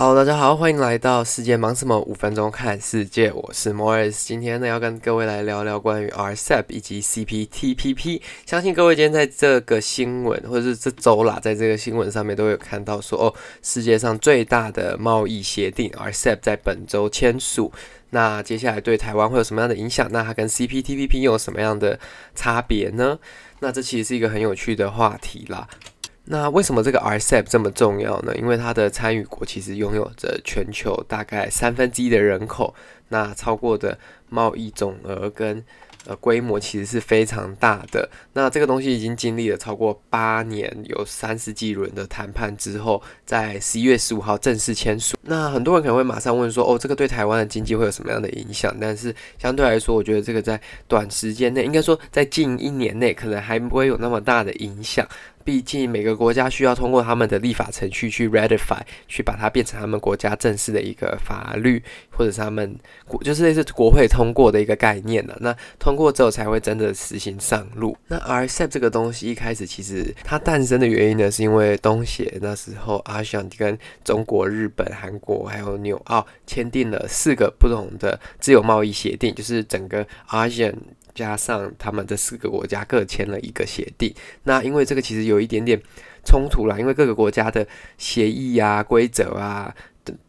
好大家好，欢迎来到世界忙什么？五分钟看世界，我是 Morris。今天呢，要跟各位来聊聊关于 RCEP 以及 CPTPP。相信各位今天在这个新闻或者是这周啦，在这个新闻上面都有看到说，哦，世界上最大的贸易协定 RCEP 在本周签署。那接下来对台湾会有什么样的影响？那它跟 CPTPP 又有什么样的差别呢？那这其实是一个很有趣的话题啦。那为什么这个 RCEP 这么重要呢？因为它的参与国其实拥有着全球大概三分之一的人口，那超过的贸易总额跟呃规模其实是非常大的。那这个东西已经经历了超过八年，有三十几轮的谈判之后，在十一月十五号正式签署。那很多人可能会马上问说，哦，这个对台湾的经济会有什么样的影响？但是相对来说，我觉得这个在短时间内，应该说在近一年内，可能还不会有那么大的影响。毕竟每个国家需要通过他们的立法程序去 ratify，去把它变成他们国家正式的一个法律，或者是他们国就是类似国会通过的一个概念了。那通过之后才会真的实行上路。那 RCEP 这个东西一开始其实它诞生的原因呢，是因为东协那时候 ASEAN 跟中国、日本、韩国还有纽澳签订了四个不同的自由贸易协定，就是整个 ASEAN。加上他们这四个国家各签了一个协定，那因为这个其实有一点点冲突啦，因为各个国家的协议啊、规则啊，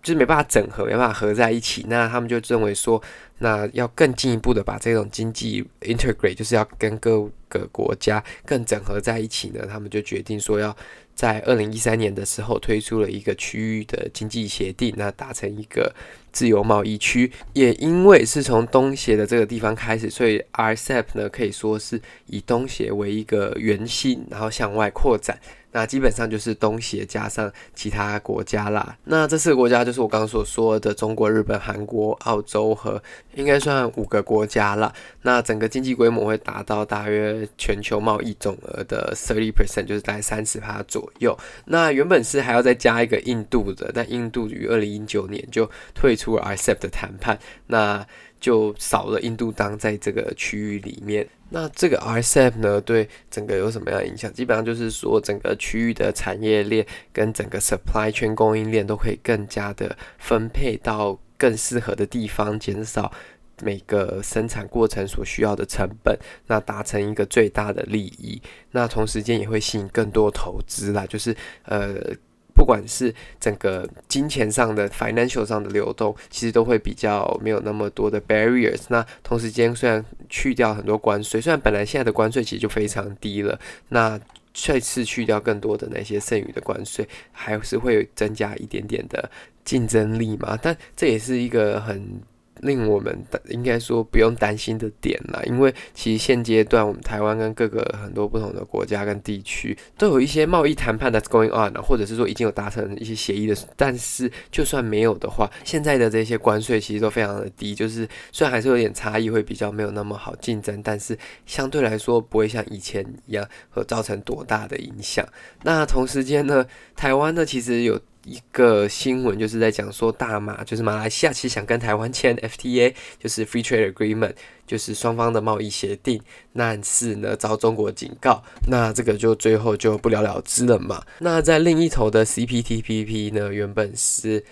就是没办法整合，没办法合在一起。那他们就认为说，那要更进一步的把这种经济 integrate，就是要跟各个国家更整合在一起呢。他们就决定说要在二零一三年的时候推出了一个区域的经济协定，那达成一个。自由贸易区，也因为是从东协的这个地方开始，所以 RCEP 呢可以说是以东协为一个圆心，然后向外扩展。那基本上就是东协加上其他国家啦。那这四个国家就是我刚刚所说的中国、日本、韩国、澳洲和应该算五个国家啦。那整个经济规模会达到大约全球贸易总额的30 percent，就是大概三十趴左右。那原本是还要再加一个印度的，但印度于二零一九年就退出了 RCEP 的谈判，那就少了印度当在这个区域里面。那这个 RCEP 呢，对整个有什么样的影响？基本上就是说，整个区域的产业链跟整个 supply chain 供应链都可以更加的分配到更适合的地方，减少每个生产过程所需要的成本，那达成一个最大的利益。那同时间也会吸引更多投资啦，就是呃。不管是整个金钱上的 financial 上的流动，其实都会比较没有那么多的 barriers。那同时间虽然去掉很多关税，虽然本来现在的关税其实就非常低了，那再次去掉更多的那些剩余的关税，还是会增加一点点的竞争力嘛。但这也是一个很。令我们应该说不用担心的点啦，因为其实现阶段我们台湾跟各个很多不同的国家跟地区都有一些贸易谈判的 going on，或者是说已经有达成一些协议的。但是就算没有的话，现在的这些关税其实都非常的低，就是虽然还是有点差异，会比较没有那么好竞争，但是相对来说不会像以前一样会造成多大的影响。那同时间呢，台湾呢其实有。一个新闻就是在讲说，大马就是马来西亚，其实想跟台湾签 FTA，就是 Free Trade Agreement，就是双方的贸易协定，但是呢遭中国警告，那这个就最后就不了了之了嘛。那在另一头的 CPTPP 呢，原本是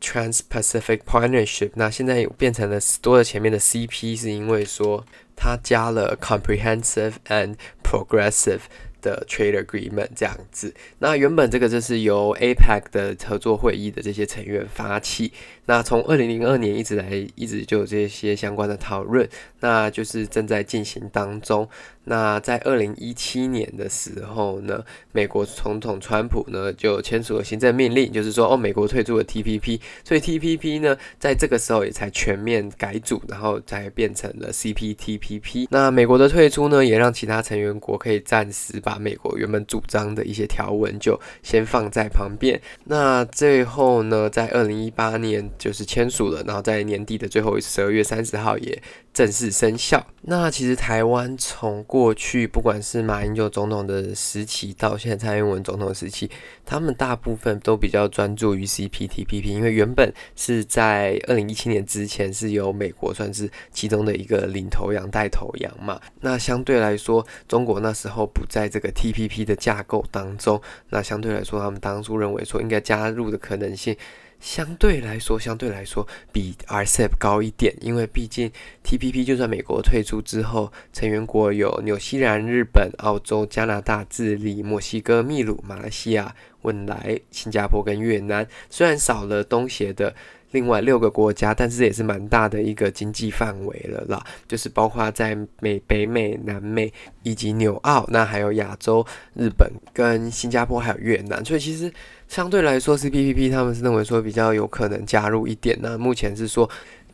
Trans-Pacific Partnership，那现在变成了多了前面的 CP，是因为说它加了 Comprehensive and Progressive。的 trade agreement 这样子，那原本这个就是由 APEC 的合作会议的这些成员发起，那从二零零二年一直来，一直就有这些相关的讨论，那就是正在进行当中。那在二零一七年的时候呢，美国总统川普呢就签署了行政命令，就是说哦，美国退出了 TPP，所以 TPP 呢在这个时候也才全面改组，然后才变成了 CPTPP。那美国的退出呢，也让其他成员国可以暂时把把美国原本主张的一些条文就先放在旁边。那最后呢，在二零一八年就是签署了，然后在年底的最后十二月三十号也正式生效。那其实台湾从过去不管是马英九总统的时期到现在蔡英文总统时期，他们大部分都比较专注于 CPTPP，因为原本是在二零一七年之前是由美国算是其中的一个领头羊带头羊嘛。那相对来说，中国那时候不在这个 TPP 的架构当中，那相对来说，他们当初认为说应该加入的可能性。相对来说，相对来说比 RCEP 高一点，因为毕竟 TPP 就算美国退出之后，成员国有纽西兰、日本、澳洲、加拿大、智利、墨西哥、秘鲁、马来西亚、汶莱、新加坡跟越南，虽然少了东协的。另外六个国家，但是也是蛮大的一个经济范围了啦，就是包括在美、北美、南美以及纽澳，那还有亚洲、日本跟新加坡还有越南，所以其实相对来说，C P P P 他们是认为说比较有可能加入一点，那目前是说。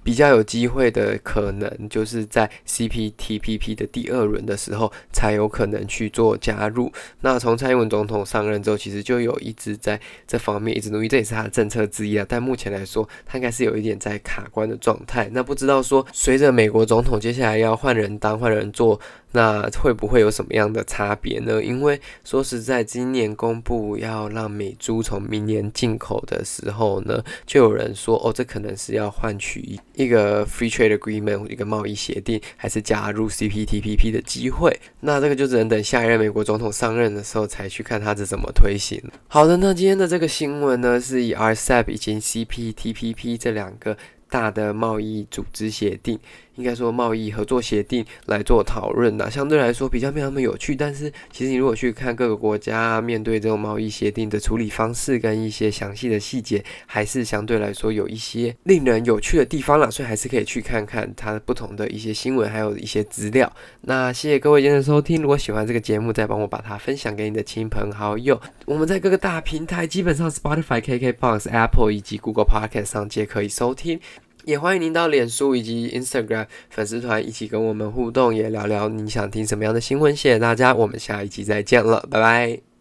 比较有机会的可能，就是在 CPTPP 的第二轮的时候才有可能去做加入。那从蔡英文总统上任之后，其实就有一直在这方面一直努力，这也是他的政策之一啊。但目前来说，他应该是有一点在卡关的状态。那不知道说，随着美国总统接下来要换人当，换人做。那会不会有什么样的差别呢？因为说实在，今年公布要让美猪从明年进口的时候呢，就有人说，哦，这可能是要换取一个 free trade agreement 一个贸易协定，还是加入 CPTPP 的机会。那这个就只能等下一任美国总统上任的时候才去看他是怎么推行。好的，那今天的这个新闻呢，是以 RCEP 以及 CPTPP 这两个。大的贸易组织协定，应该说贸易合作协定来做讨论呢，相对来说比较没有那么有趣。但是其实你如果去看各个国家面对这种贸易协定的处理方式跟一些详细的细节，还是相对来说有一些令人有趣的地方啦。所以还是可以去看看它不同的一些新闻，还有一些资料。那谢谢各位今天的收听，如果喜欢这个节目，再帮我把它分享给你的亲朋好友。我们在各个大平台，基本上 Spotify、KKBox、Apple 以及 Google Podcast 上皆可以收听。也欢迎您到脸书以及 Instagram 粉丝团一起跟我们互动，也聊聊你想听什么样的新闻。谢谢大家，我们下一期再见了，拜拜。